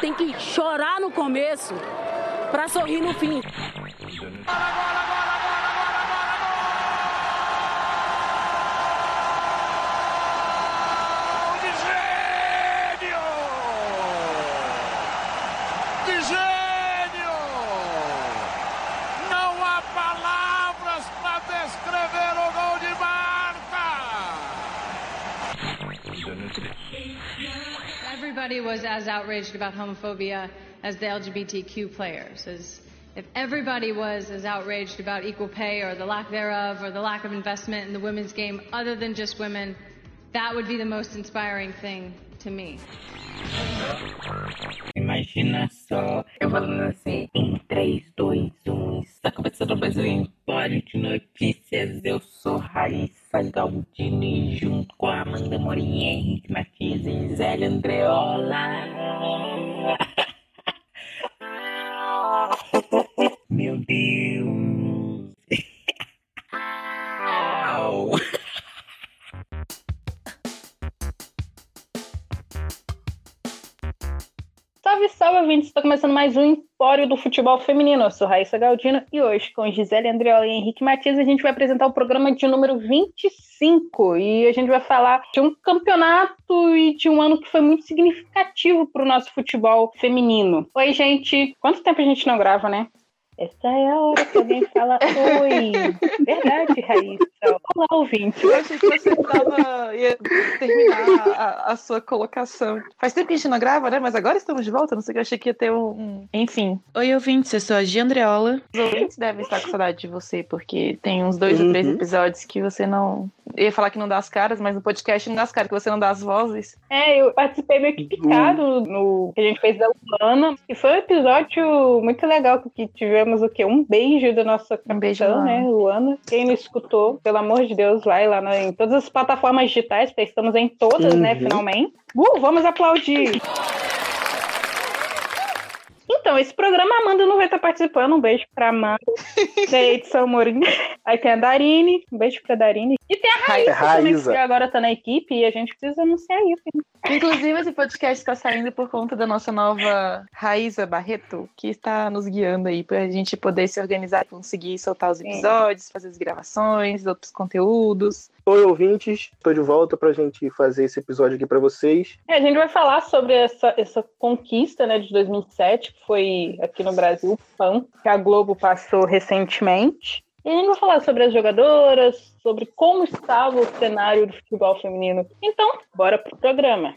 tem que chorar no começo para sorrir no fim. Everybody was as outraged about homophobia as the LGBTQ players. As if everybody was as outraged about equal pay or the lack thereof or the lack of investment in the women's game other than just women, that would be the most inspiring thing to me. Imagina só, eu falando assim, em 3, 2, 1, está começando mais um Empório de Notícias. Eu sou Raíssa Galdini, junto com a Amanda Morim, Henrique Matias e Zélia Andreola. Meu Deus. Salve, ouvintes! Está começando mais um Empório do Futebol Feminino. Eu sou Raíssa Galdino e hoje, com Gisele Andreola e Henrique Matias, a gente vai apresentar o programa de número 25 e a gente vai falar de um campeonato e de um ano que foi muito significativo para o nosso futebol feminino. Oi, gente! Quanto tempo a gente não grava, né? Essa é a hora que alguém fala oi. Verdade, Raíssa. Olá, ouvinte. Eu achei que você tava, ia terminar a, a, sua colocação. Faz tempo que a gente não grava, né? Mas agora estamos de volta. Não sei que eu achei que ia ter um. Enfim. Oi, ouvintes. Eu sou a Gia Andreola. Os ouvintes devem estar com saudade de você, porque tem uns dois uhum. ou três uhum. episódios que você não. Eu ia falar que não dá as caras, mas no podcast não dá as caras, que você não dá as vozes. É, eu participei meio que picado uhum. no que a gente fez da Luana. E foi um episódio muito legal que tivemos o quê? Um beijo da nossa capitã, um beijo, né, Luana. Quem não escutou, pelo amor de Deus, vai lá em todas as plataformas digitais, porque estamos em todas, né, uhum. né, finalmente. Uh, vamos aplaudir! Então, esse programa a Amanda não vai estar participando. Um beijo pra Amanda, da edição Morinha. Aí tem a Darine, um beijo pra Darine. E tem a Raíssa, Raíssa. Também, que agora tá na equipe e a gente precisa anunciar isso. Inclusive, esse podcast está saindo por conta da nossa nova Raíza Barreto, que está nos guiando aí para a gente poder se organizar, conseguir soltar os episódios, fazer as gravações, outros conteúdos. Oi, ouvintes, estou de volta para a gente fazer esse episódio aqui para vocês. É, a gente vai falar sobre essa, essa conquista né, de 2007, que foi aqui no Brasil, PAN, que a Globo passou recentemente. E a gente vai falar sobre as jogadoras, sobre como estava o cenário do futebol feminino. Então, bora pro programa.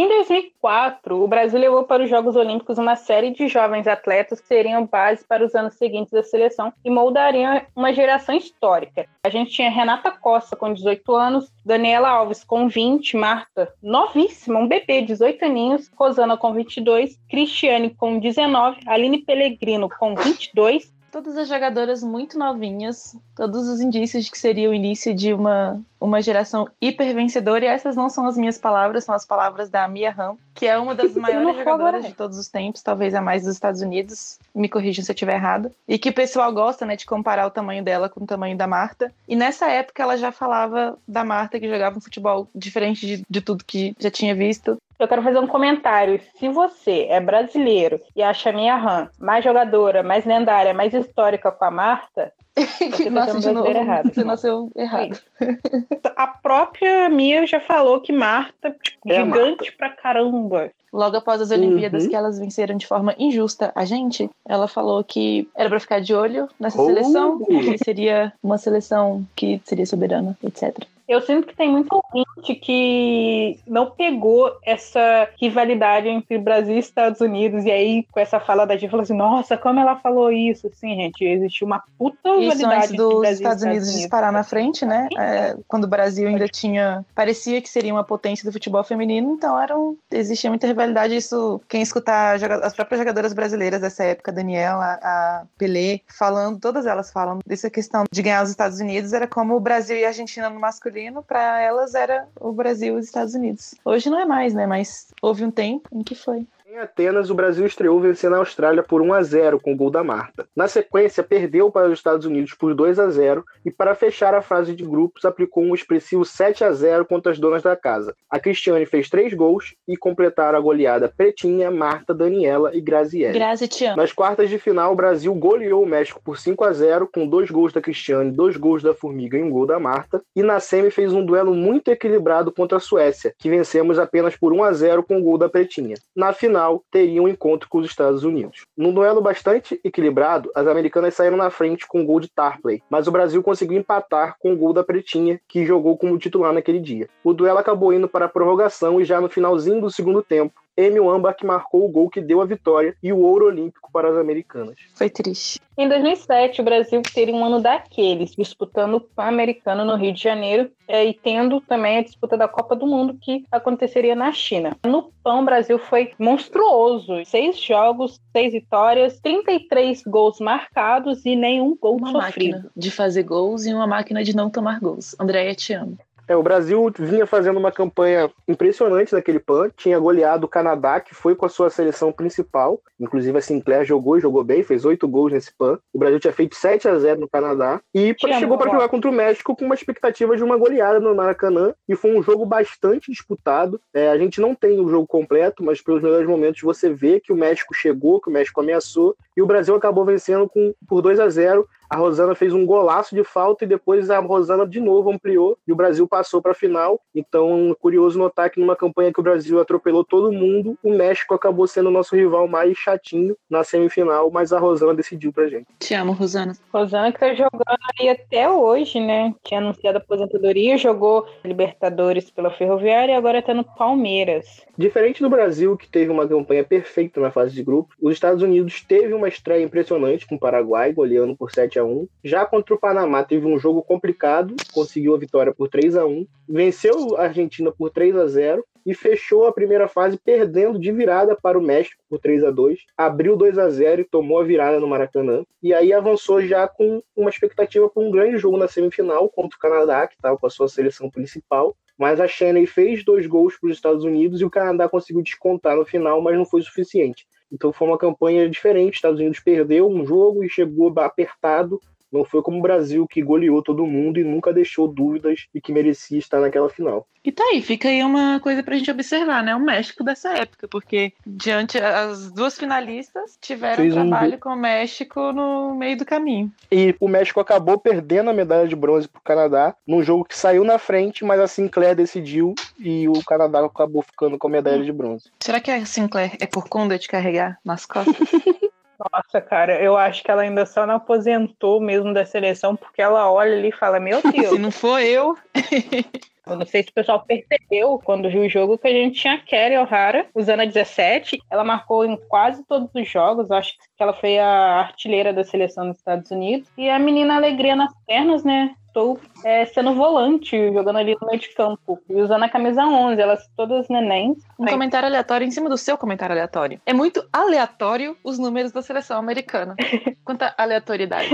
Em 2004, o Brasil levou para os Jogos Olímpicos uma série de jovens atletas que seriam base para os anos seguintes da seleção e moldariam uma geração histórica. A gente tinha Renata Costa, com 18 anos, Daniela Alves, com 20, Marta, novíssima, um bebê, 18 aninhos, Rosana, com 22, Cristiane, com 19, Aline Pellegrino, com 22, todas as jogadoras muito novinhas, todos os indícios de que seria o início de uma, uma geração hiper vencedora, e essas não são as minhas palavras, são as palavras da Mia Hamm, que é uma das maiores jogadoras de todos os tempos, talvez a mais dos Estados Unidos, me corrijam se eu estiver errado, e que o pessoal gosta, né, de comparar o tamanho dela com o tamanho da Marta, e nessa época ela já falava da Marta, que jogava um futebol diferente de, de tudo que já tinha visto, eu quero fazer um comentário. Se você é brasileiro e acha a minha RAM mais jogadora, mais lendária, mais histórica com a Marta, você tá de novo, errado. Você nasceu errado. A própria Mia já falou que Marta, tipo, é gigante Marta. pra caramba. Logo após as Olimpíadas uhum. que elas venceram de forma injusta a gente, ela falou que era para ficar de olho nessa oh. seleção, que seria uma seleção que seria soberana, etc. Eu sinto que tem muito ouvinte que não pegou essa rivalidade entre Brasil e Estados Unidos. E aí, com essa fala da gente, falou assim: nossa, como ela falou isso? Sim, gente, existiu uma puta rivalidade dos Brasil Estados, Unidos, Unidos disparar na frente, né? É, quando o Brasil ainda tinha. parecia que seria uma potência do futebol feminino, então era um, existia muita rivalidade. Isso, quem escutar as próprias jogadoras brasileiras dessa época, Daniela, a Pelé, falando, todas elas falam dessa questão de ganhar os Estados Unidos, era como o Brasil e a Argentina no masculino para elas era o Brasil e os Estados Unidos. Hoje não é mais, né? Mas houve um tempo em que foi. Em Atenas, o Brasil estreou vencendo a Austrália por 1 a 0 com o gol da Marta. Na sequência, perdeu para os Estados Unidos por 2 a 0 e para fechar a fase de grupos aplicou um expressivo 7 a 0 contra as donas da casa. A Cristiane fez três gols e completaram a goleada Pretinha, Marta, Daniela e Graziele. Grazi, te amo. Nas quartas de final, o Brasil goleou o México por 5 a 0 com dois gols da Cristiane, dois gols da Formiga e um gol da Marta. E na semi fez um duelo muito equilibrado contra a Suécia, que vencemos apenas por 1 a 0 com o gol da Pretinha. Na final, teria um encontro com os Estados Unidos. Num duelo bastante equilibrado, as americanas saíram na frente com o gol de Tarpley, mas o Brasil conseguiu empatar com o gol da Pretinha, que jogou como titular naquele dia. O duelo acabou indo para a prorrogação e já no finalzinho do segundo tempo, Emil Ambach marcou o gol que deu a vitória e o ouro olímpico para as americanas. Foi triste. Em 2007, o Brasil teria um ano daqueles, disputando o Pan-Americano no Rio de Janeiro é, e tendo também a disputa da Copa do Mundo que aconteceria na China. No Pan, o Brasil foi monstruoso. Seis jogos, seis vitórias, 33 gols marcados e nenhum gol Uma sofrido. máquina de fazer gols e uma máquina de não tomar gols. Andréia, te amo. É, o Brasil vinha fazendo uma campanha impressionante naquele PAN, tinha goleado o Canadá, que foi com a sua seleção principal, inclusive a Sinclair jogou e jogou bem, fez oito gols nesse PAN. O Brasil tinha feito 7 a 0 no Canadá e chegou para jogar contra o México com uma expectativa de uma goleada no Maracanã e foi um jogo bastante disputado. É, a gente não tem o jogo completo, mas pelos melhores momentos você vê que o México chegou, que o México ameaçou e o Brasil acabou vencendo com, por 2 a 0 a Rosana fez um golaço de falta e depois a Rosana de novo ampliou e o Brasil passou para a final. Então, curioso notar que numa campanha que o Brasil atropelou todo mundo, o México acabou sendo o nosso rival mais chatinho na semifinal, mas a Rosana decidiu pra gente. Te amo, Rosana. Rosana que tá jogando aí até hoje, né? Tinha anunciado a aposentadoria, jogou Libertadores pela Ferroviária e agora tá no Palmeiras. Diferente do Brasil, que teve uma campanha perfeita na fase de grupo, os Estados Unidos teve uma estreia impressionante com o Paraguai, goleando por 7 a 1 Já contra o Panamá, teve um jogo complicado, conseguiu a vitória por 3 a 1 venceu a Argentina por 3 a 0 e fechou a primeira fase perdendo de virada para o México por 3 a 2 abriu 2 a 0 e tomou a virada no Maracanã. E aí avançou já com uma expectativa para um grande jogo na semifinal contra o Canadá, que estava com a sua seleção principal. Mas a Shannon fez dois gols para os Estados Unidos e o Canadá conseguiu descontar no final, mas não foi suficiente. Então foi uma campanha diferente. Os Estados Unidos perdeu um jogo e chegou apertado. Não foi como o Brasil que goleou todo mundo e nunca deixou dúvidas e que merecia estar naquela final. E tá aí, fica aí uma coisa pra gente observar, né? O México dessa época, porque diante as duas finalistas tiveram Fez um trabalho com o México no meio do caminho. E o México acabou perdendo a medalha de bronze para o Canadá num jogo que saiu na frente, mas a Sinclair decidiu e o Canadá acabou ficando com a medalha de bronze. Será que a Sinclair é por conta de carregar nas costas? Nossa, cara, eu acho que ela ainda só não aposentou mesmo da seleção, porque ela olha ali e fala, meu Se Deus, não for eu, eu não sei se o pessoal percebeu quando viu o jogo que a gente tinha a Kelly O'Hara usando a 17. Ela marcou em quase todos os jogos, acho que ela foi a artilheira da seleção dos Estados Unidos. E a menina alegria nas pernas, né? Estou é, sendo volante, jogando ali no meio de campo. E usando a camisa 11, elas todas nenéns. um Aí, comentário aleatório em cima do seu comentário aleatório. É muito aleatório os números da seleção americana. Quanta aleatoriedade.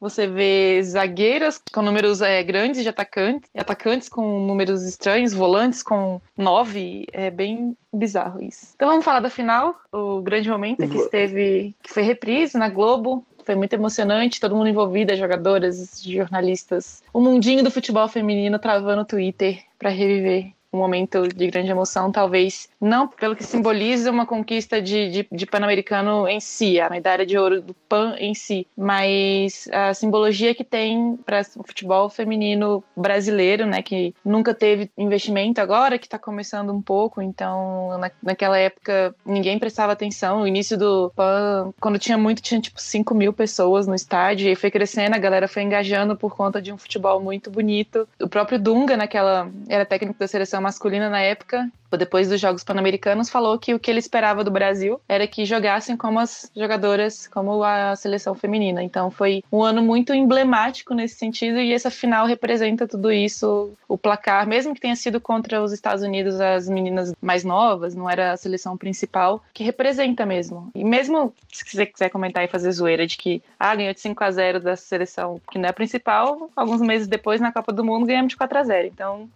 Você vê zagueiras com números é, grandes de atacantes, atacantes com números estranhos, volantes com nove. É bem bizarro isso. Então vamos falar da final, o grande momento que esteve, que foi reprise na Globo. Foi muito emocionante, todo mundo envolvido, as jogadoras, jornalistas. O mundinho do futebol feminino travando o Twitter para reviver um momento de grande emoção, talvez não pelo que simboliza uma conquista de, de, de Pan-Americano em si, a medalha de ouro do Pan em si, mas a simbologia que tem para o futebol feminino brasileiro, né, que nunca teve investimento agora, que está começando um pouco, então na, naquela época ninguém prestava atenção, o início do Pan, quando tinha muito, tinha tipo 5 mil pessoas no estádio, e foi crescendo, a galera foi engajando por conta de um futebol muito bonito, o próprio Dunga naquela, era técnico da seleção masculina na época, depois dos Jogos Pan-Americanos, falou que o que ele esperava do Brasil era que jogassem como as jogadoras, como a seleção feminina. Então foi um ano muito emblemático nesse sentido e essa final representa tudo isso. O placar, mesmo que tenha sido contra os Estados Unidos, as meninas mais novas, não era a seleção principal, que representa mesmo. E mesmo se você quiser comentar e fazer zoeira de que ah, ganhou de 5 a 0 da seleção que não é a principal, alguns meses depois na Copa do Mundo ganhamos de 4 a 0. Então,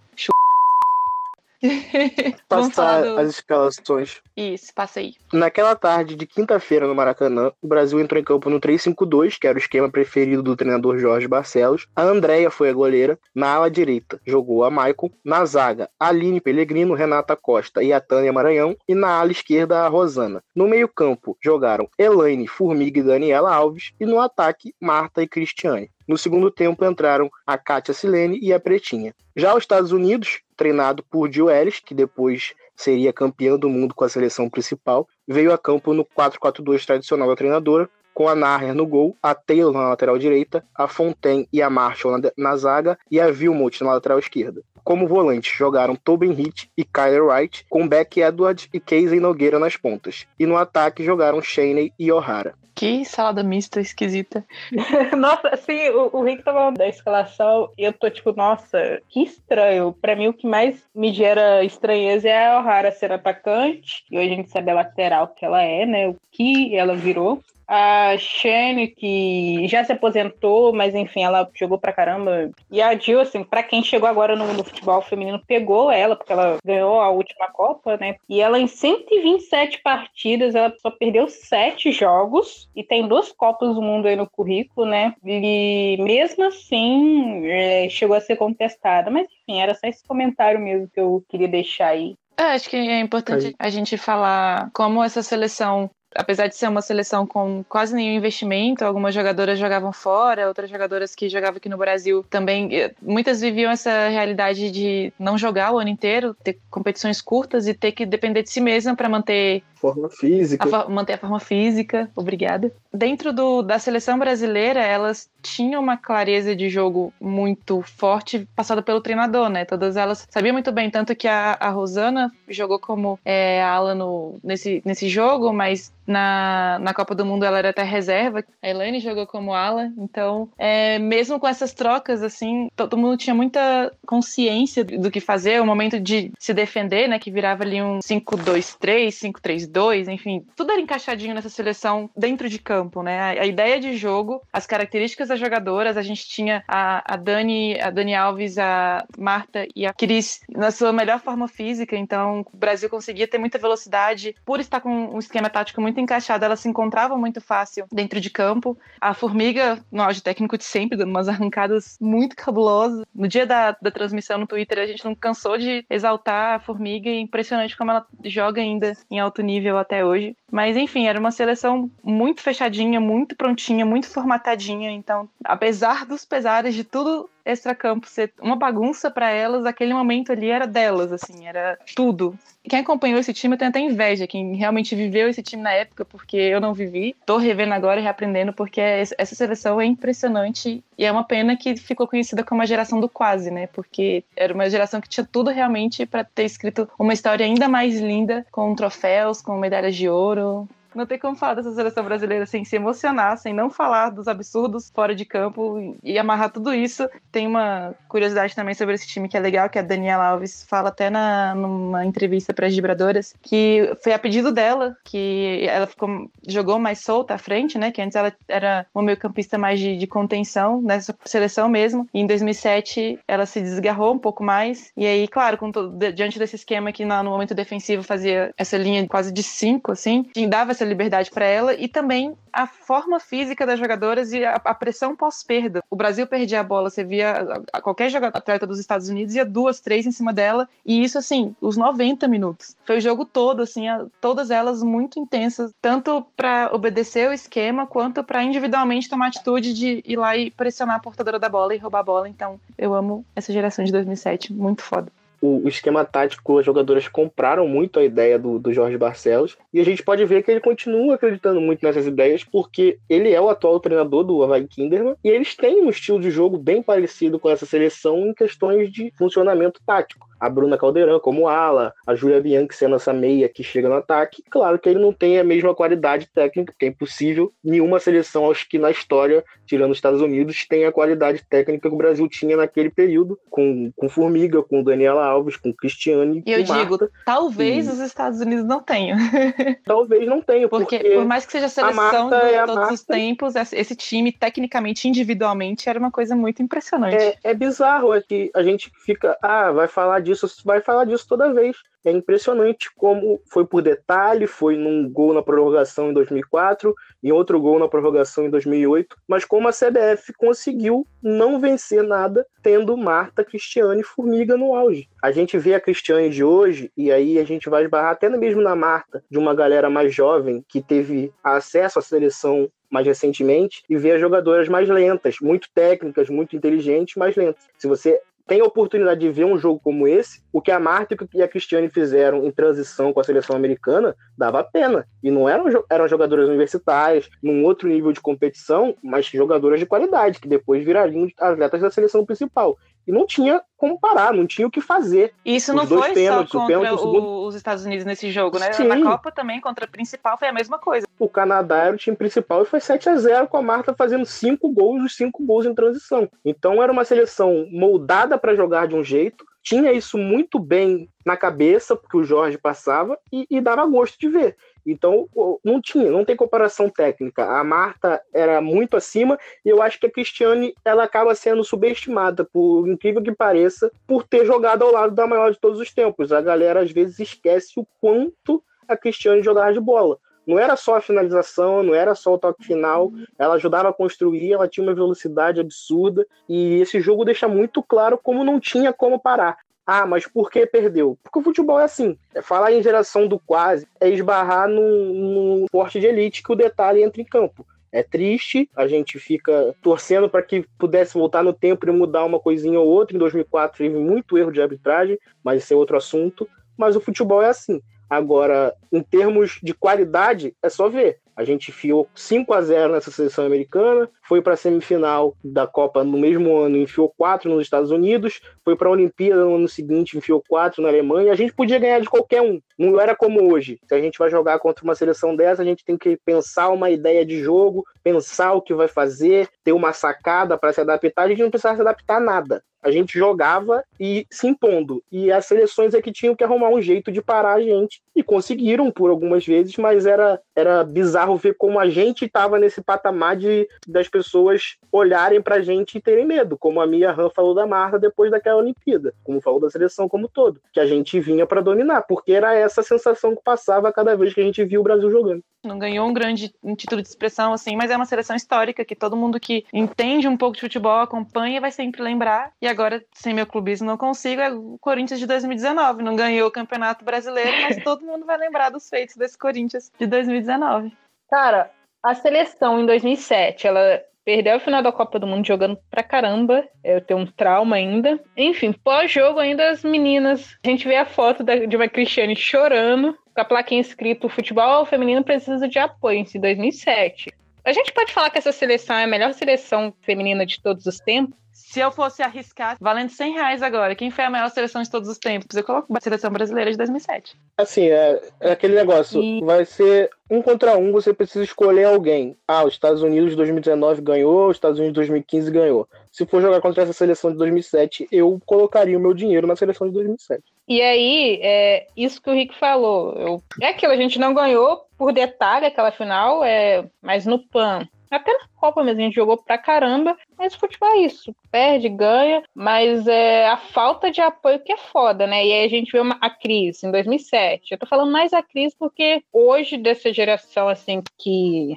Passar do... as escalações. Isso, passei. Naquela tarde de quinta-feira no Maracanã, o Brasil entrou em campo no 3-5-2, que era o esquema preferido do treinador Jorge Barcelos. A Andréia foi a goleira. Na ala direita, jogou a Maicon. Na zaga, Aline Pellegrino, Renata Costa e a Tânia Maranhão. E na ala esquerda, a Rosana. No meio-campo, jogaram Elaine, Formiga e Daniela Alves. E no ataque, Marta e Cristiane. No segundo tempo entraram a Kátia Silene e a Pretinha. Já os Estados Unidos, treinado por Jill Ellis, que depois seria campeã do mundo com a seleção principal, veio a campo no 4-4-2 tradicional da treinadora, com a Narrer no gol, a Taylor na lateral direita, a Fontaine e a Marshall na, na zaga e a Vilmot na lateral esquerda. Como volantes jogaram Tobin Hitt e Kyler Wright, com Beck Edwards e Casey Nogueira nas pontas. E no ataque jogaram Shaney e O'Hara. Que salada mista esquisita. nossa, assim, o, o Rick tava falando da escalação e eu tô tipo, nossa, que estranho. Pra mim, o que mais me gera estranheza é a O'Hara ser atacante. E hoje a gente sabe a lateral que ela é, né? O que ela virou. A Shane, que já se aposentou, mas enfim, ela jogou pra caramba. E a Jill, assim, pra quem chegou agora no, no, futebol feminino, pegou ela, porque ela ganhou a última Copa, né? E ela, em 127 partidas, ela só perdeu sete jogos e tem duas Copas do Mundo aí no currículo, né? E mesmo assim, é, chegou a ser contestada. Mas enfim, era só esse comentário mesmo que eu queria deixar aí. É, acho que é importante a gente falar como essa seleção apesar de ser uma seleção com quase nenhum investimento, algumas jogadoras jogavam fora, outras jogadoras que jogavam aqui no Brasil também, muitas viviam essa realidade de não jogar o ano inteiro, ter competições curtas e ter que depender de si mesma para manter forma física. A, manter a forma física, obrigada. Dentro do, da seleção brasileira, elas tinham uma clareza de jogo muito forte, passada pelo treinador, né? Todas elas sabiam muito bem, tanto que a, a Rosana jogou como é, ala no, nesse, nesse jogo, mas na, na Copa do Mundo ela era até reserva. A Elaine jogou como ala, então, é, mesmo com essas trocas, assim, todo mundo tinha muita consciência do que fazer, o momento de se defender, né? Que virava ali um 5-2-3, 5-3-2 dois, enfim, tudo era encaixadinho nessa seleção dentro de campo, né? A, a ideia de jogo, as características das jogadoras, a gente tinha a, a Dani, a Dani Alves, a Marta e a Cris na sua melhor forma física, então o Brasil conseguia ter muita velocidade, por estar com um esquema tático muito encaixado, ela se encontrava muito fácil dentro de campo. A Formiga, no auge técnico de sempre, dando umas arrancadas muito cabulosas. No dia da, da transmissão no Twitter, a gente não cansou de exaltar a Formiga, e impressionante como ela joga ainda em alto nível até hoje. Mas enfim, era uma seleção muito fechadinha, muito prontinha, muito formatadinha. Então, apesar dos pesares de tudo extracampo ser uma bagunça para elas, aquele momento ali era delas, assim, era tudo. Quem acompanhou esse time tem até inveja, quem realmente viveu esse time na época, porque eu não vivi. Tô revendo agora e reaprendendo, porque essa seleção é impressionante e é uma pena que ficou conhecida como a geração do quase, né? Porque era uma geração que tinha tudo realmente para ter escrito uma história ainda mais linda, com troféus, com medalhas de ouro, não tem como falar dessa seleção brasileira sem se emocionar, sem não falar dos absurdos fora de campo e amarrar tudo isso. Tem uma curiosidade também sobre esse time que é legal, que a Daniela Alves fala até na, numa entrevista para as vibradoras, que foi a pedido dela que ela ficou, jogou mais solta à frente, né? Que antes ela era uma meio-campista mais de, de contenção nessa seleção mesmo. E em 2007 ela se desgarrou um pouco mais. E aí, claro, todo, diante desse esquema que no momento defensivo fazia essa linha quase de cinco, assim, dava essa essa liberdade para ela e também a forma física das jogadoras e a, a pressão pós-perda. O Brasil perdia a bola, você via qualquer jogador, atleta dos Estados Unidos ia duas, três em cima dela e isso assim, os 90 minutos. Foi o jogo todo assim, a, todas elas muito intensas, tanto para obedecer o esquema quanto para individualmente tomar atitude de ir lá e pressionar a portadora da bola e roubar a bola. Então, eu amo essa geração de 2007, muito foda o, esquema tático, as jogadoras compraram muito a ideia do, do Jorge Barcelos, e a gente pode ver que ele continua acreditando muito nessas ideias, porque ele é o atual treinador do Havaí Kinderman, e eles têm um estilo de jogo bem parecido com essa seleção em questões de funcionamento tático a Bruna Caldeirão como ala, a Júlia Bianchi sendo essa meia que chega no ataque. Claro que ele não tem a mesma qualidade técnica, porque é impossível nenhuma seleção, acho que na história, tirando os Estados Unidos, tem a qualidade técnica que o Brasil tinha naquele período, com, com Formiga, com Daniela Alves, com Cristiane. E eu digo, talvez e... os Estados Unidos não tenham. talvez não tenham, porque, porque por mais que seja a seleção de é todos Marta... os tempos, esse time, tecnicamente, individualmente, era uma coisa muito impressionante. É, é bizarro, é que a gente fica, ah, vai falar disso disso, vai falar disso toda vez. É impressionante como foi por detalhe, foi num gol na prorrogação em 2004, em outro gol na prorrogação em 2008, mas como a CBF conseguiu não vencer nada tendo Marta, Cristiane e Formiga no auge. A gente vê a Cristiane de hoje, e aí a gente vai esbarrar até mesmo na Marta, de uma galera mais jovem que teve acesso à seleção mais recentemente e ver as jogadoras mais lentas, muito técnicas, muito inteligentes, mais lentas. Se você tem a oportunidade de ver um jogo como esse, o que a Marta e a Cristiane fizeram em transição com a seleção americana dava pena. E não eram, eram jogadoras universitárias, num outro nível de competição, mas jogadoras de qualidade, que depois virariam atletas da seleção principal e não tinha como parar, não tinha o que fazer. Isso os não foi pênaltis, só contra o o, os Estados Unidos nesse jogo, né? Sim. Na Copa também, contra a principal, foi a mesma coisa. O Canadá era o time principal e foi 7 a 0 com a Marta fazendo cinco gols, os cinco gols em transição. Então era uma seleção moldada para jogar de um jeito, tinha isso muito bem na cabeça, porque o Jorge passava, e, e dava gosto de ver. Então, não tinha, não tem comparação técnica. A Marta era muito acima e eu acho que a Cristiane ela acaba sendo subestimada, por incrível que pareça, por ter jogado ao lado da maior de todos os tempos. A galera às vezes esquece o quanto a Cristiane jogava de bola. Não era só a finalização, não era só o toque final, ela ajudava a construir, ela tinha uma velocidade absurda e esse jogo deixa muito claro como não tinha como parar. Ah, mas por que perdeu? Porque o futebol é assim. É falar em geração do quase é esbarrar num, num porte de elite que o detalhe entra em campo. É triste, a gente fica torcendo para que pudesse voltar no tempo e mudar uma coisinha ou outra. Em 2004 teve muito erro de arbitragem, mas esse é outro assunto. Mas o futebol é assim. Agora, em termos de qualidade, é só ver. A gente enfiou 5 a 0 nessa seleção americana, foi para a semifinal da Copa no mesmo ano, enfiou 4 nos Estados Unidos, foi para a Olimpíada no ano seguinte, enfiou 4 na Alemanha. A gente podia ganhar de qualquer um, não era como hoje. Se a gente vai jogar contra uma seleção dessa, a gente tem que pensar uma ideia de jogo, pensar o que vai fazer, ter uma sacada para se adaptar. A gente não precisava se adaptar a nada a gente jogava e se impondo. E as seleções é que tinham que arrumar um jeito de parar a gente. E conseguiram por algumas vezes, mas era, era bizarro ver como a gente estava nesse patamar de das pessoas olharem pra gente e terem medo, como a Mia Han falou da Marta depois daquela Olimpíada, como falou da seleção como todo, que a gente vinha para dominar, porque era essa sensação que passava cada vez que a gente via o Brasil jogando. Não ganhou um grande um título de expressão assim, mas é uma seleção histórica que todo mundo que entende um pouco de futebol acompanha vai sempre lembrar. E agora, sem meu clubismo, não consigo, é o Corinthians de 2019. Não ganhou o Campeonato Brasileiro, mas todo mundo vai lembrar dos feitos desse Corinthians de 2019. Cara, a seleção em 2007, ela perdeu a final da Copa do Mundo jogando pra caramba. Eu tenho um trauma ainda. Enfim, pós-jogo, ainda as meninas. A gente vê a foto de uma Cristiane chorando, com a plaquinha escrito: Futebol feminino precisa de apoio, em 2007. A gente pode falar que essa seleção é a melhor seleção feminina de todos os tempos? Se eu fosse arriscar, valendo 100 reais agora, quem foi a maior seleção de todos os tempos? Eu coloco a seleção brasileira de 2007. Assim, é, é aquele negócio. E... Vai ser um contra um, você precisa escolher alguém. Ah, os Estados Unidos de 2019 ganhou, os Estados Unidos de 2015 ganhou. Se for jogar contra essa seleção de 2007, eu colocaria o meu dinheiro na seleção de 2007. E aí, é isso que o Rick falou. Eu, é aquilo, a gente não ganhou por detalhe aquela final, é, mas no PAN até na Copa mesmo, a gente jogou pra caramba, mas futebol é isso. Perde, ganha, mas é a falta de apoio que é foda, né? E aí a gente vê uma, a crise em 2007. Eu tô falando mais a crise porque hoje, dessa geração, assim, que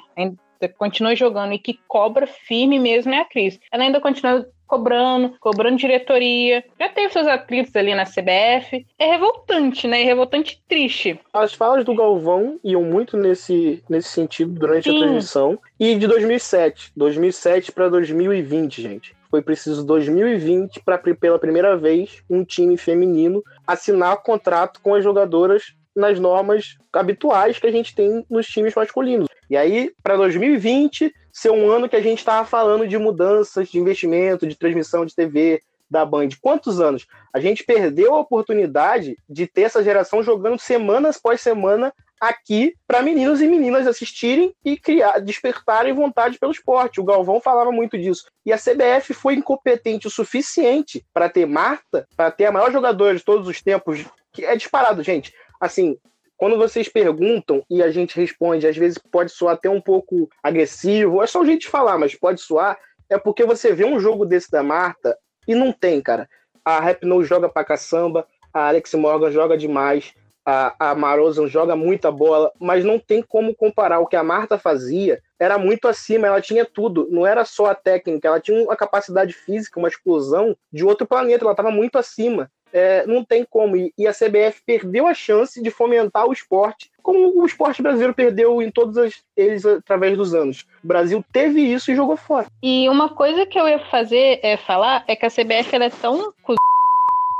continua jogando e que cobra firme mesmo é a crise. Ela ainda continua cobrando, cobrando diretoria. Já teve seus atritos ali na CBF. É revoltante, né? É revoltante triste. As falas do Galvão iam muito nesse, nesse sentido durante Sim. a transmissão. E de 2007. 2007 para 2020, gente. Foi preciso 2020 para pela primeira vez um time feminino assinar contrato com as jogadoras nas normas habituais que a gente tem nos times masculinos. E aí, para 2020, ser um ano que a gente estava falando de mudanças de investimento, de transmissão de TV da Band. Quantos anos? A gente perdeu a oportunidade de ter essa geração jogando semanas após semana aqui para meninos e meninas assistirem e criar, despertarem vontade pelo esporte. O Galvão falava muito disso. E a CBF foi incompetente o suficiente para ter Marta, para ter a maior jogadora de todos os tempos, que é disparado, gente. Assim, quando vocês perguntam e a gente responde, às vezes pode soar até um pouco agressivo, é só o jeito de falar, mas pode soar, é porque você vê um jogo desse da Marta e não tem, cara. A Rap No joga pra caçamba, a Alex Morgan joga demais, a, a Marozan joga muita bola, mas não tem como comparar o que a Marta fazia. Era muito acima, ela tinha tudo. Não era só a técnica, ela tinha uma capacidade física, uma explosão de outro planeta. Ela estava muito acima. É, não tem como. E, e, a CBF perdeu a chance de fomentar o esporte, como o esporte brasileiro perdeu em todos as, eles através dos anos. O Brasil teve isso e jogou fora. E uma coisa que eu ia fazer é falar é que a CBF ela é tão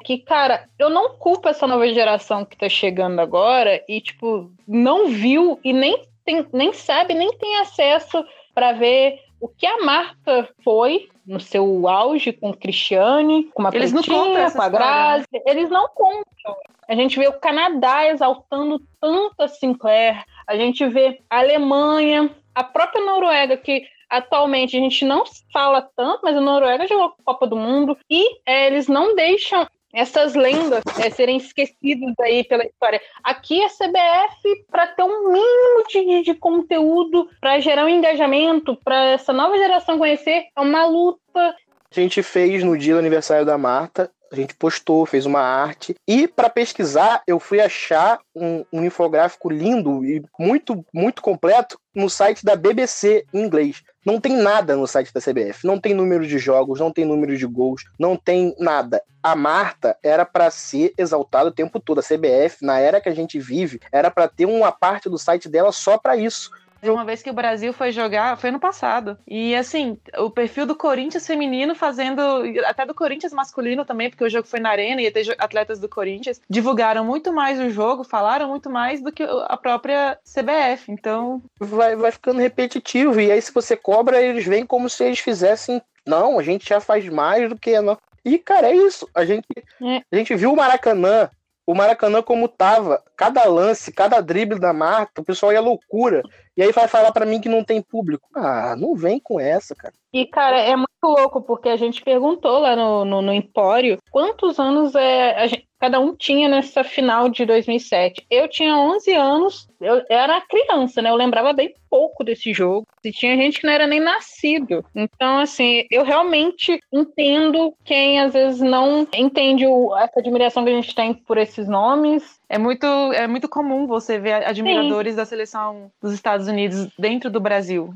que, cara, eu não culpo essa nova geração que tá chegando agora e, tipo, não viu e nem, tem, nem sabe, nem tem acesso para ver o que a Marta foi no seu auge com o Cristiane, com a Eles não contam com a Grazi. Né? Eles não contam. A gente vê o Canadá exaltando tanto a Sinclair. A gente vê a Alemanha, a própria Noruega, que atualmente a gente não fala tanto, mas a Noruega jogou a Copa do Mundo e é, eles não deixam essas lendas é, serem esquecidas aí pela história. Aqui a CBF, para ter um mínimo de, de conteúdo, para gerar um engajamento, para essa nova geração conhecer, é uma luta. A gente fez no dia do aniversário da Marta a gente postou, fez uma arte. E para pesquisar, eu fui achar um, um, infográfico lindo e muito, muito completo no site da BBC em inglês. Não tem nada no site da CBF. Não tem número de jogos, não tem número de gols, não tem nada. A Marta era para ser exaltada o tempo todo. A CBF, na era que a gente vive, era para ter uma parte do site dela só para isso uma vez que o Brasil foi jogar, foi no passado. E assim, o perfil do Corinthians feminino fazendo, até do Corinthians masculino também, porque o jogo foi na arena e ia ter atletas do Corinthians, divulgaram muito mais o jogo, falaram muito mais do que a própria CBF. Então. Vai, vai ficando repetitivo. E aí, se você cobra, eles vêm como se eles fizessem. Não, a gente já faz mais do que. Não. E, cara, é isso. A gente, é. a gente viu o Maracanã o Maracanã como tava, cada lance, cada drible da Marta, o pessoal ia loucura. E aí vai falar para mim que não tem público. Ah, não vem com essa, cara. E, cara, é muito louco, porque a gente perguntou lá no, no, no Empório quantos anos é, gente, cada um tinha nessa final de 2007. Eu tinha 11 anos, eu era criança, né? Eu lembrava bem pouco desse jogo. E tinha gente que não era nem nascido. Então, assim, eu realmente entendo quem às vezes não entende o, essa admiração que a gente tem por esses nomes é muito, é muito comum você ver admiradores Sim. da seleção dos Estados Unidos dentro do Brasil,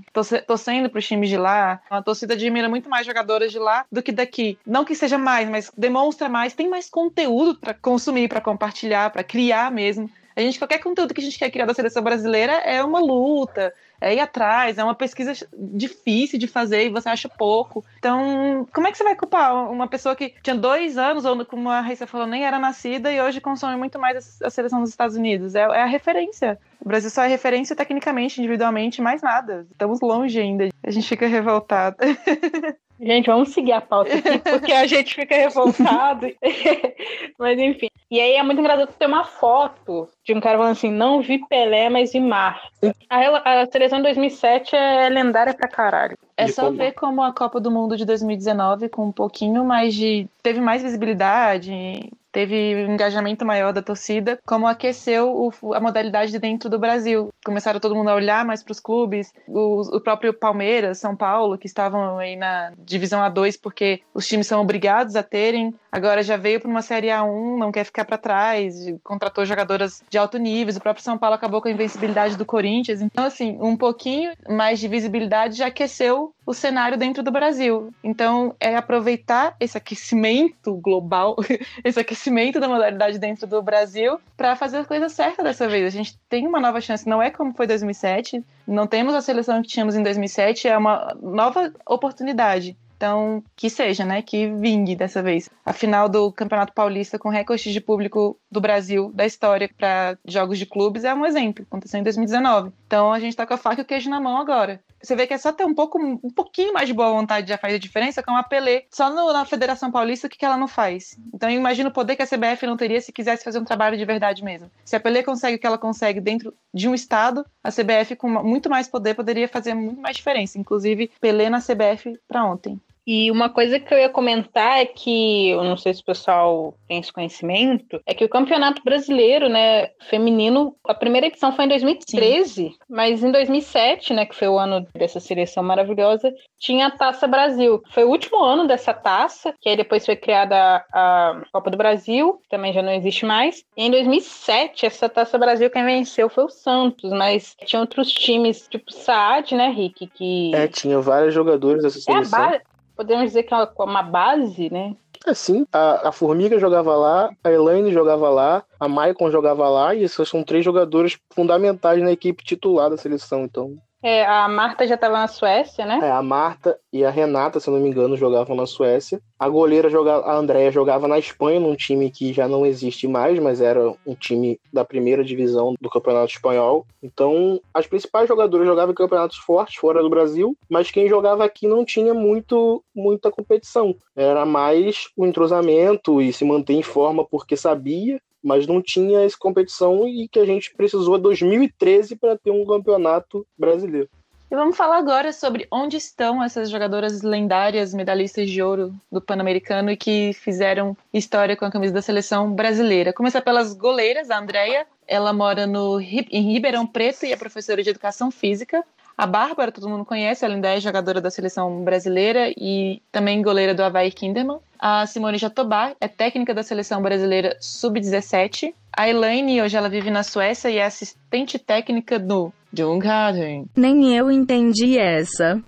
torcendo para os times de lá. A torcida admira muito mais jogadoras de lá do que daqui. Não que seja mais, mas demonstra mais, tem mais conteúdo para consumir, para compartilhar, para criar mesmo. A gente, qualquer conteúdo que a gente quer criar da seleção brasileira é uma luta, é ir atrás, é uma pesquisa difícil de fazer e você acha pouco. Então, como é que você vai culpar uma pessoa que tinha dois anos, ou como a Raíssa falou, nem era nascida e hoje consome muito mais a seleção dos Estados Unidos? É, é a referência. O Brasil só é referência tecnicamente, individualmente, mais nada. Estamos longe ainda. A gente fica revoltado. Gente, vamos seguir a pauta aqui, porque a gente fica revoltado. mas enfim. E aí é muito engraçado ter uma foto de um cara falando assim: não vi Pelé, mas vi Mar. A, a seleção 2007 é lendária pra caralho. É só ver como a Copa do Mundo de 2019, com um pouquinho mais de. teve mais visibilidade, teve um engajamento maior da torcida, como aqueceu o, a modalidade de dentro do Brasil. Começaram todo mundo a olhar mais para os clubes, o, o, próprio Palmeiras, São Paulo, que estavam aí na divisão A2 porque os times são obrigados a terem, agora já veio para uma Série A1, não quer ficar para trás, contratou jogadoras de alto nível, o próprio São Paulo acabou com a invencibilidade do Corinthians. Então, assim, um pouquinho mais de visibilidade já aqueceu o cenário dentro do Brasil. Então, é aproveitar esse aquecimento global, esse aquecimento da modalidade dentro do Brasil, para fazer a coisa certa dessa vez. A gente tem uma nova chance, não é como foi 2007, não temos a seleção que tínhamos em 2007, é uma nova oportunidade. Então, que seja, né? Que vingue dessa vez. A final do Campeonato Paulista com recorde de público do Brasil, da história, para jogos de clubes, é um exemplo. Aconteceu em 2019. Então, a gente tá com a faca e o queijo na mão agora. Você vê que é só ter um pouco, um pouquinho mais de boa vontade já faz a diferença, como a Pelé. Só no, na Federação Paulista, o que, que ela não faz? Então, eu imagino o poder que a CBF não teria se quisesse fazer um trabalho de verdade mesmo. Se a Pelé consegue o que ela consegue dentro de um estado, a CBF, com muito mais poder, poderia fazer muito mais diferença. Inclusive, Pelé na CBF para ontem. E uma coisa que eu ia comentar é que, eu não sei se o pessoal tem esse conhecimento, é que o Campeonato Brasileiro, né, feminino, a primeira edição foi em 2013, Sim. mas em 2007, né, que foi o ano dessa seleção maravilhosa, tinha a Taça Brasil. Foi o último ano dessa taça, que aí depois foi criada a Copa do Brasil, também já não existe mais. E em 2007, essa Taça Brasil quem venceu foi o Santos, mas tinha outros times, tipo Saad, né, Rick, que... É, tinha vários jogadores dessa seleção. É a base podemos dizer que é uma base, né? Assim, a, a Formiga jogava lá, a Elaine jogava lá, a Maicon jogava lá, e esses são três jogadores fundamentais na equipe titular da seleção, então é, a Marta já estava na Suécia, né? É, a Marta e a Renata, se não me engano, jogavam na Suécia. A goleira jogava, a Andrea jogava na Espanha, num time que já não existe mais, mas era um time da primeira divisão do Campeonato Espanhol. Então, as principais jogadoras jogavam em campeonatos fortes fora do Brasil, mas quem jogava aqui não tinha muito muita competição. Era mais o entrosamento e se manter em forma porque sabia mas não tinha essa competição e que a gente precisou 2013 para ter um campeonato brasileiro. E vamos falar agora sobre onde estão essas jogadoras lendárias, medalhistas de ouro do Pan-Americano e que fizeram história com a camisa da seleção brasileira. Começar pelas goleiras, a Andrea, ela mora no, em Ribeirão Preto e é professora de educação física. A Bárbara, todo mundo conhece, ela ainda é jogadora da seleção brasileira e também goleira do Havaí Kinderman. A Simone Jatobá é técnica da seleção brasileira sub-17. A Elaine, hoje ela vive na Suécia e é assistente técnica do Djurgården. Nem eu entendi essa.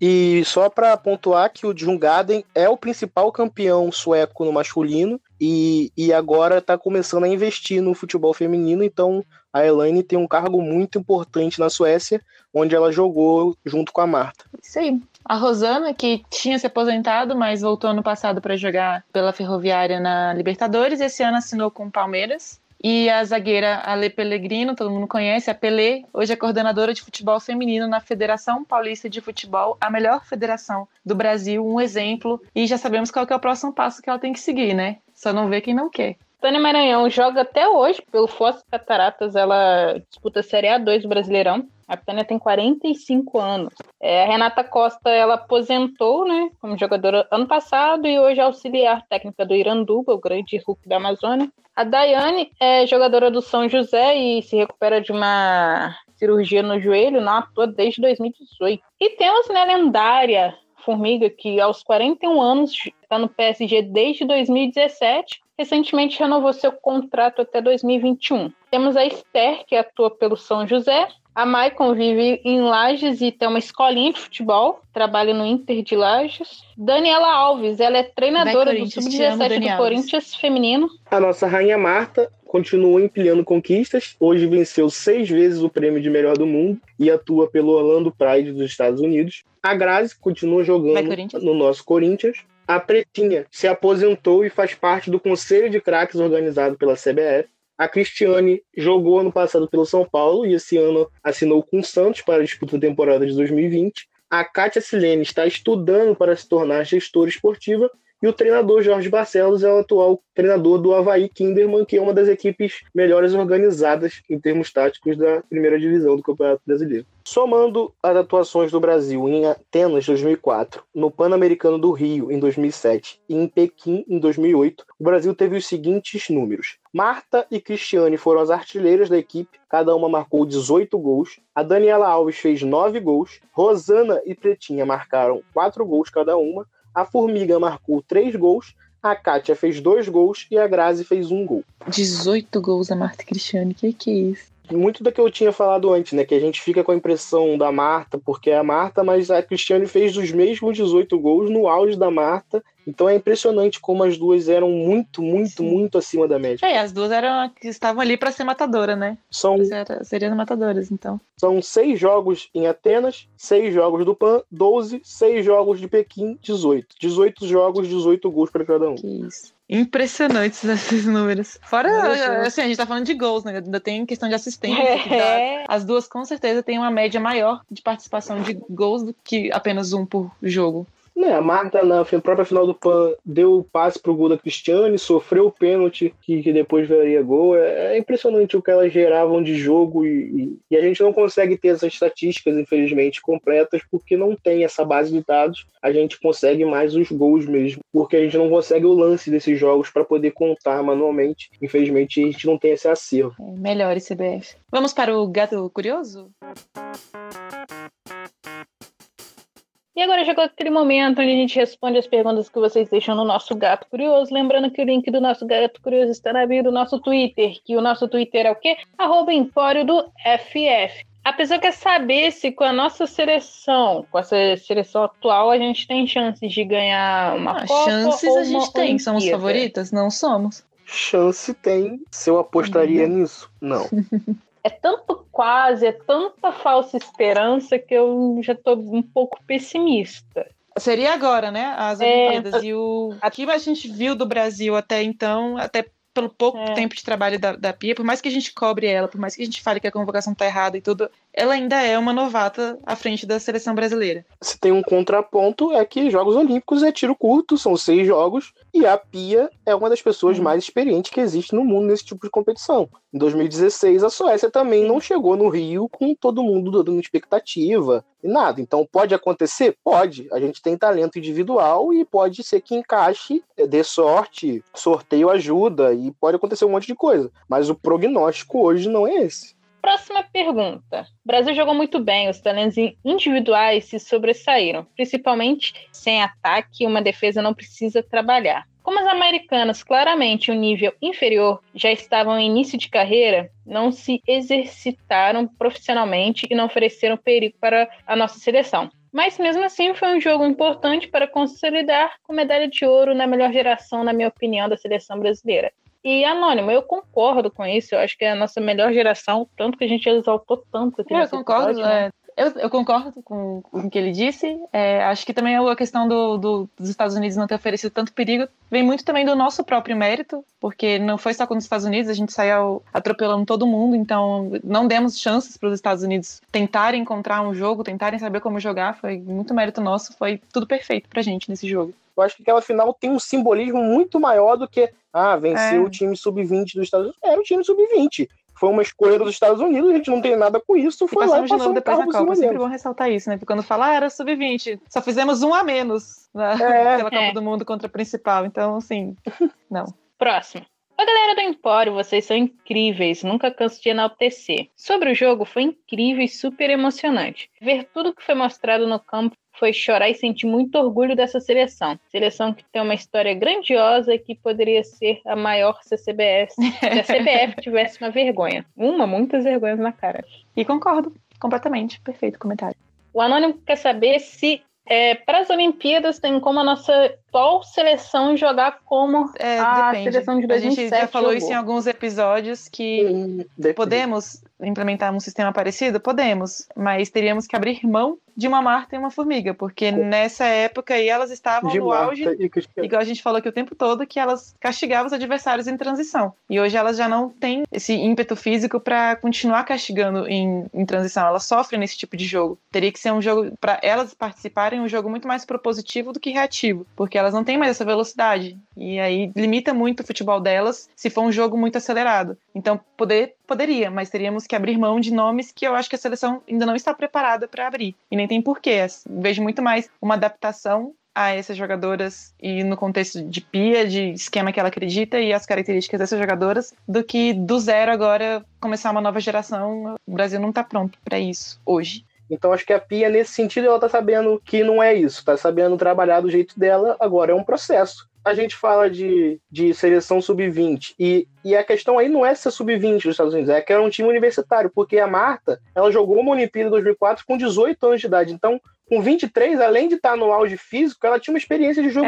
E só para pontuar que o Djurgården é o principal campeão sueco no masculino e, e agora está começando a investir no futebol feminino, então a Elaine tem um cargo muito importante na Suécia, onde ela jogou junto com a Marta. Isso aí. A Rosana, que tinha se aposentado, mas voltou ano passado para jogar pela Ferroviária na Libertadores, esse ano assinou com o Palmeiras. E a zagueira Ale Pellegrino, todo mundo conhece, a Pelé, hoje é coordenadora de futebol feminino na Federação Paulista de Futebol, a melhor federação do Brasil, um exemplo. E já sabemos qual é o próximo passo que ela tem que seguir, né? Só não vê quem não quer. Tânia Maranhão joga até hoje pelo Foz Cataratas, ela disputa a Série A2 do Brasileirão. A Tânia tem 45 anos. É, a Renata Costa, ela aposentou, né, como jogadora ano passado e hoje é auxiliar técnica do Iranduba, o grande Hulk da Amazônia. A Daiane é jogadora do São José e se recupera de uma cirurgia no joelho, não atua desde 2018. E temos, né, lendária Formiga, que aos 41 anos está no PSG desde 2017 recentemente renovou seu contrato até 2021. Temos a Esther, que atua pelo São José. A Maicon vive em Lages e tem uma escolinha de futebol, trabalha no Inter de Lages. Daniela Alves, ela é treinadora do Sub-17 do Corinthians feminino. A nossa rainha Marta continua empilhando conquistas. Hoje venceu seis vezes o prêmio de melhor do mundo e atua pelo Orlando Pride dos Estados Unidos. A Grazi continua jogando no nosso Corinthians. A Pretinha se aposentou e faz parte do Conselho de Craques organizado pela CBF. A Cristiane jogou ano passado pelo São Paulo e esse ano assinou com o Santos para a disputa da temporada de 2020. A Kátia Silene está estudando para se tornar gestora esportiva e o treinador Jorge Barcelos é o atual treinador do Havaí Kinderman, que é uma das equipes melhores organizadas em termos táticos da primeira divisão do Campeonato Brasileiro. Somando as atuações do Brasil em Atenas 2004, no Pan-Americano do Rio em 2007 e em Pequim em 2008, o Brasil teve os seguintes números. Marta e Cristiane foram as artilheiras da equipe, cada uma marcou 18 gols. A Daniela Alves fez 9 gols. Rosana e Pretinha marcaram 4 gols cada uma. A Formiga marcou três gols, a Kátia fez dois gols e a Grazi fez um gol. 18 gols a Marta Cristiane, que que é isso? Muito do que eu tinha falado antes, né? Que a gente fica com a impressão da Marta, porque é a Marta, mas a Cristiane fez os mesmos 18 gols no auge da Marta então é impressionante como as duas eram muito, muito, Sim. muito acima da média. É, as duas eram que estavam ali para ser matadora, né? São seriam matadoras, então. São seis jogos em Atenas, seis jogos do PAN, 12, seis jogos de Pequim, 18. 18 jogos, 18 gols para cada um. Que isso. Impressionantes esses números. Fora, assim, a gente tá falando de gols, né? Ainda tem questão de assistência. É. As duas com certeza têm uma média maior de participação de gols do que apenas um por jogo. Né, a Marta, na própria final do PAN, deu o passe pro gol da Cristiane, sofreu o pênalti, que, que depois viraria gol. É, é, impressionante o que elas geravam de jogo e, e, a gente não consegue ter essas estatísticas, infelizmente, completas, porque não tem essa base de dados. A gente consegue mais os gols mesmo, porque a gente não consegue o lance desses jogos para poder contar manualmente. Infelizmente, a gente não tem esse acervo. É, melhor CBF. Vamos para o gato curioso? E agora chegou aquele momento onde a gente responde as perguntas que vocês deixam no nosso Gato Curioso. Lembrando que o link do nosso Gato Curioso está na bio do nosso Twitter, que o nosso Twitter é o quê? Arroba Empório do FF. A pessoa quer saber se com a nossa seleção, com essa seleção atual, a gente tem chances de ganhar uma ah, Copa chances ou a gente tem. Olimpíada. Somos favoritas? Não somos. Chance tem. Se eu apostaria uhum. nisso? Não. é tanto quase, é tanta falsa esperança que eu já estou um pouco pessimista. Seria agora, né? As é, Olimpíadas. É, e o que a gente viu do Brasil até então, até pelo pouco é. tempo de trabalho da, da Pia, por mais que a gente cobre ela, por mais que a gente fale que a convocação tá errada e tudo, ela ainda é uma novata à frente da seleção brasileira. Se tem um contraponto, é que Jogos Olímpicos é tiro curto, são seis jogos, e a Pia é uma das pessoas uhum. mais experientes que existe no mundo nesse tipo de competição. Em 2016, a Suécia também não chegou no Rio com todo mundo dando expectativa e nada. Então, pode acontecer? Pode. A gente tem talento individual e pode ser que encaixe, dê sorte, sorteio ajuda e pode acontecer um monte de coisa. Mas o prognóstico hoje não é esse. Próxima pergunta. O Brasil jogou muito bem, os talentos individuais se sobressaíram, principalmente sem ataque, uma defesa não precisa trabalhar. Como as americanas, claramente um nível inferior, já estavam em início de carreira, não se exercitaram profissionalmente e não ofereceram perigo para a nossa seleção. Mas mesmo assim foi um jogo importante para consolidar com medalha de ouro na melhor geração, na minha opinião, da seleção brasileira. E Anônimo, eu concordo com isso. Eu acho que é a nossa melhor geração, tanto que a gente exaltou tanto aqui. Eu concordo, episódio, né? Eu, eu, concordo com, com, o que ele disse. É, acho que também a questão do, do, dos Estados Unidos não ter oferecido tanto perigo vem muito também do nosso próprio mérito, porque não foi só com os Estados Unidos, a gente saiu atropelando todo mundo, então não demos chances para os Estados Unidos tentarem encontrar um jogo, tentarem saber como jogar. Foi muito mérito nosso, foi tudo perfeito para a gente nesse jogo. Eu acho que aquela final tem um simbolismo muito maior do que ah, venceu é. o time sub-20 dos Estados Unidos. Era o time sub-20. Foi uma escolha dos Estados Unidos, a gente não tem nada com isso. Foi lá e passou de depois da Copa. É sempre bom ressaltar isso, né? Porque quando fala, ah, era sub-20, só fizemos um a menos na, é. pela Copa é. do Mundo contra a principal. Então, assim, não. Próximo. Oi, galera do Empório, vocês são incríveis, nunca canso de enaltecer. Sobre o jogo, foi incrível e super emocionante. Ver tudo que foi mostrado no campo foi chorar e sentir muito orgulho dessa seleção. Seleção que tem uma história grandiosa e que poderia ser a maior CCBF se a CBF tivesse uma vergonha. Uma, muitas vergonhas na cara. E concordo completamente. Perfeito comentário. O Anônimo quer saber se é, para as Olimpíadas tem como a nossa atual seleção jogar como é, a depende. seleção de 2007 A gente já falou jogou. isso em alguns episódios que hum, podemos implementar um sistema parecido? Podemos, mas teríamos que abrir mão de uma Marta e uma Formiga, porque nessa época aí elas estavam de no Marta auge, igual a gente falou aqui o tempo todo, que elas castigavam os adversários em transição. E hoje elas já não têm esse ímpeto físico para continuar castigando em, em, transição. Elas sofrem nesse tipo de jogo. Teria que ser um jogo, para elas participarem, um jogo muito mais propositivo do que reativo, porque elas não têm mais essa velocidade. E aí limita muito o futebol delas se for um jogo muito acelerado. Então, poder poderia, mas teríamos que abrir mão de nomes que eu acho que a seleção ainda não está preparada para abrir. E nem tem porquê. Vejo muito mais uma adaptação a essas jogadoras e no contexto de pia, de esquema que ela acredita e as características dessas jogadoras, do que do zero agora começar uma nova geração. O Brasil não está pronto para isso hoje. Então acho que a Pia, nesse sentido, ela tá sabendo que não é isso, tá sabendo trabalhar do jeito dela, agora é um processo. A gente fala de, de seleção sub-20 e, e a questão aí não é ser sub-20 dos Estados Unidos, é que era um time universitário, porque a Marta, ela jogou uma Olimpíada em 2004 com 18 anos de idade, então com 23, além de estar no auge físico, ela tinha uma experiência de jogo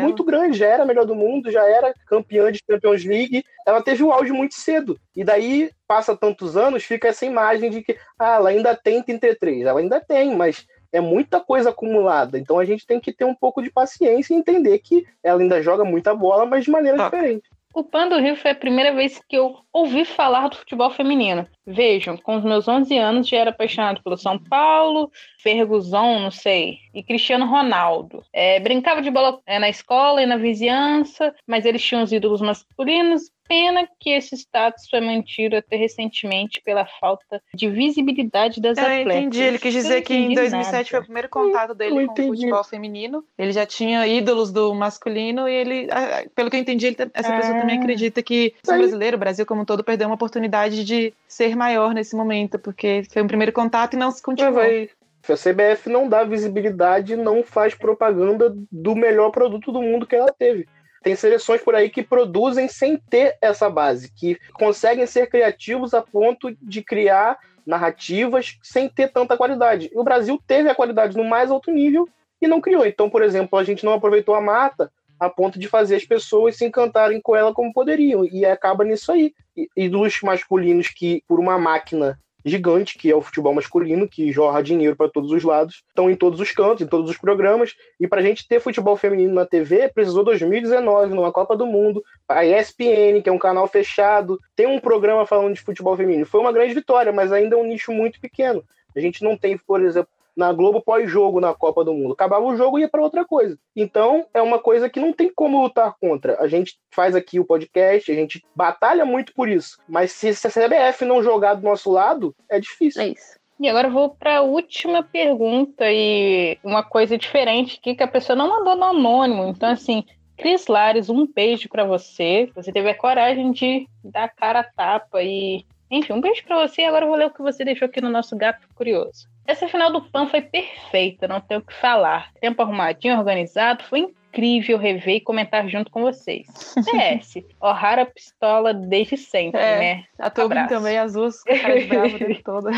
muito grande, já era melhor do mundo, já era campeã de Champions League, ela teve o auge muito cedo, e daí passa tantos anos, fica essa imagem de que ah, ela ainda tem 33, ela ainda tem, mas é muita coisa acumulada. Então a gente tem que ter um pouco de paciência e entender que ela ainda joga muita bola, mas de maneira Toca. diferente. O PAN do Rio foi a primeira vez que eu ouvi falar do futebol feminino. Vejam, com os meus 11 anos já era apaixonado pelo São Paulo, Ferguson, não sei, e Cristiano Ronaldo. É, brincava de bola é, na escola e na vizinhança, mas eles tinham os ídolos masculinos. Pena que esse status foi mantido até recentemente pela falta de visibilidade das Eu atletas. entendi. Ele quis dizer que em 2007 foi o primeiro contato dele Não com o entendi. futebol feminino. Ele já tinha ídolos do masculino e ele, ah, pelo que eu entendi, ele- essa pessoa Ah. também acredita que o brasileiro, o Brasil como um todo, perdeu uma oportunidade de ser maior nesse momento, porque foi um primeiro contato e não se continuou. Vai. A CBF não dá visibilidade, não faz propaganda do melhor produto do mundo que ela teve. Tem seleções por aí que produzem sem ter essa base, que conseguem ser criativos a ponto de criar narrativas sem ter tanta qualidade. E o Brasil teve a qualidade no mais alto nível e não criou. Então, por exemplo, a gente não aproveitou a mata a ponto de fazer as pessoas se encantarem com ela como poderiam. E acaba nisso aí. E- Ídolos masculinos que, por uma máquina gigante, que é o futebol masculino, que jorra dinheiro para todos os lados, estão em todos os cantos, em todos os programas. E para a gente ter futebol feminino na TV, precisou 2019, numa Copa do Mundo. A ESPN, que é um canal fechado, tem um programa falando de futebol feminino. Foi uma grande vitória, mas ainda é um nicho muito pequeno. A gente não tem, por exemplo, na Globo pós-jogo na Copa do Mundo. Acabava o jogo e ia para outra coisa. Então, é uma coisa que não tem como lutar contra. A gente faz aqui o podcast, a gente batalha muito por isso. Mas se a CBF não jogar do nosso lado, é difícil. É isso. E agora eu vou para a última pergunta e uma coisa diferente aqui que a pessoa não mandou no anônimo. Então, assim, Cris Lares, um beijo para você. Você teve a coragem de dar cara a tapa e. Enfim, um beijo para você. E agora eu vou ler o que você deixou aqui no nosso Gato Curioso. Essa final do PAN foi perfeita, não tenho o que falar. Tempo arrumadinho, organizado, foi incrível rever e comentar junto com vocês. PS, O'Hara pistola desde sempre, É. né? A Tobin também, as duas com cara de brava o tempo todo.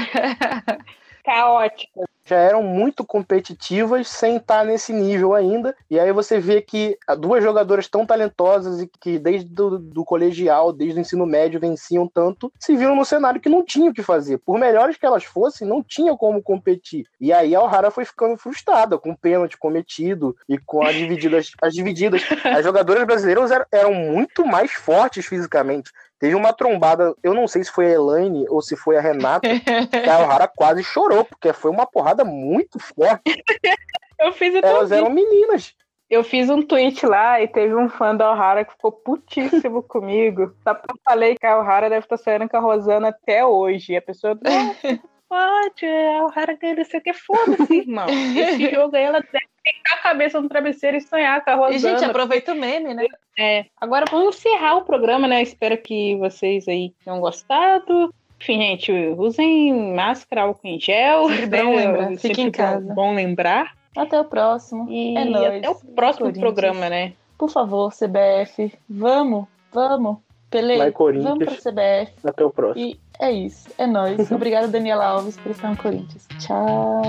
Caótica. Já eram muito competitivas sem estar nesse nível ainda. E aí você vê que duas jogadoras tão talentosas e que desde do, do colegial, desde o ensino médio venciam tanto, se viram no cenário que não tinham o que fazer. Por melhores que elas fossem, não tinha como competir. E aí a O'Hara foi ficando frustrada com o pênalti cometido e com as divididas. As divididas. As jogadoras brasileiras eram, eram muito mais fortes fisicamente. Teve uma trombada, eu não sei se foi a Elaine ou se foi a Renata, que a O'Hara quase chorou, porque foi uma porrada muito forte. Eu fiz até Elas um eram meninas. Eu fiz um tweet lá e teve um fã da O'Hara que ficou putíssimo comigo. Só porque eu falei que a O'Hara deve estar sonhando com a Rosana até hoje. E a pessoa, não, pode, a O'Hara ganha não sei o que. Foda-se, irmão. Esse jogo aí ela deve ficar a cabeça no travesseiro e sonhar com a Rosana. E, gente, aproveita o meme, né? É, agora vamos encerrar o programa, né? Espero que vocês aí tenham gostado. Enfim, gente, usem máscara, álcool em gel. Sempre bom né? lembrar, Sempre fique em casa. Bom lembrar. Até o próximo. E É nóis. até o próximo programa, né? Por favor, CBF, vamos, vamos. Pelé, Vai, Corinthians. vamos pra CBF. Até o próximo. E é isso, é nóis. Obrigada, Daniela Alves, por estar no Corinthians. Tchau.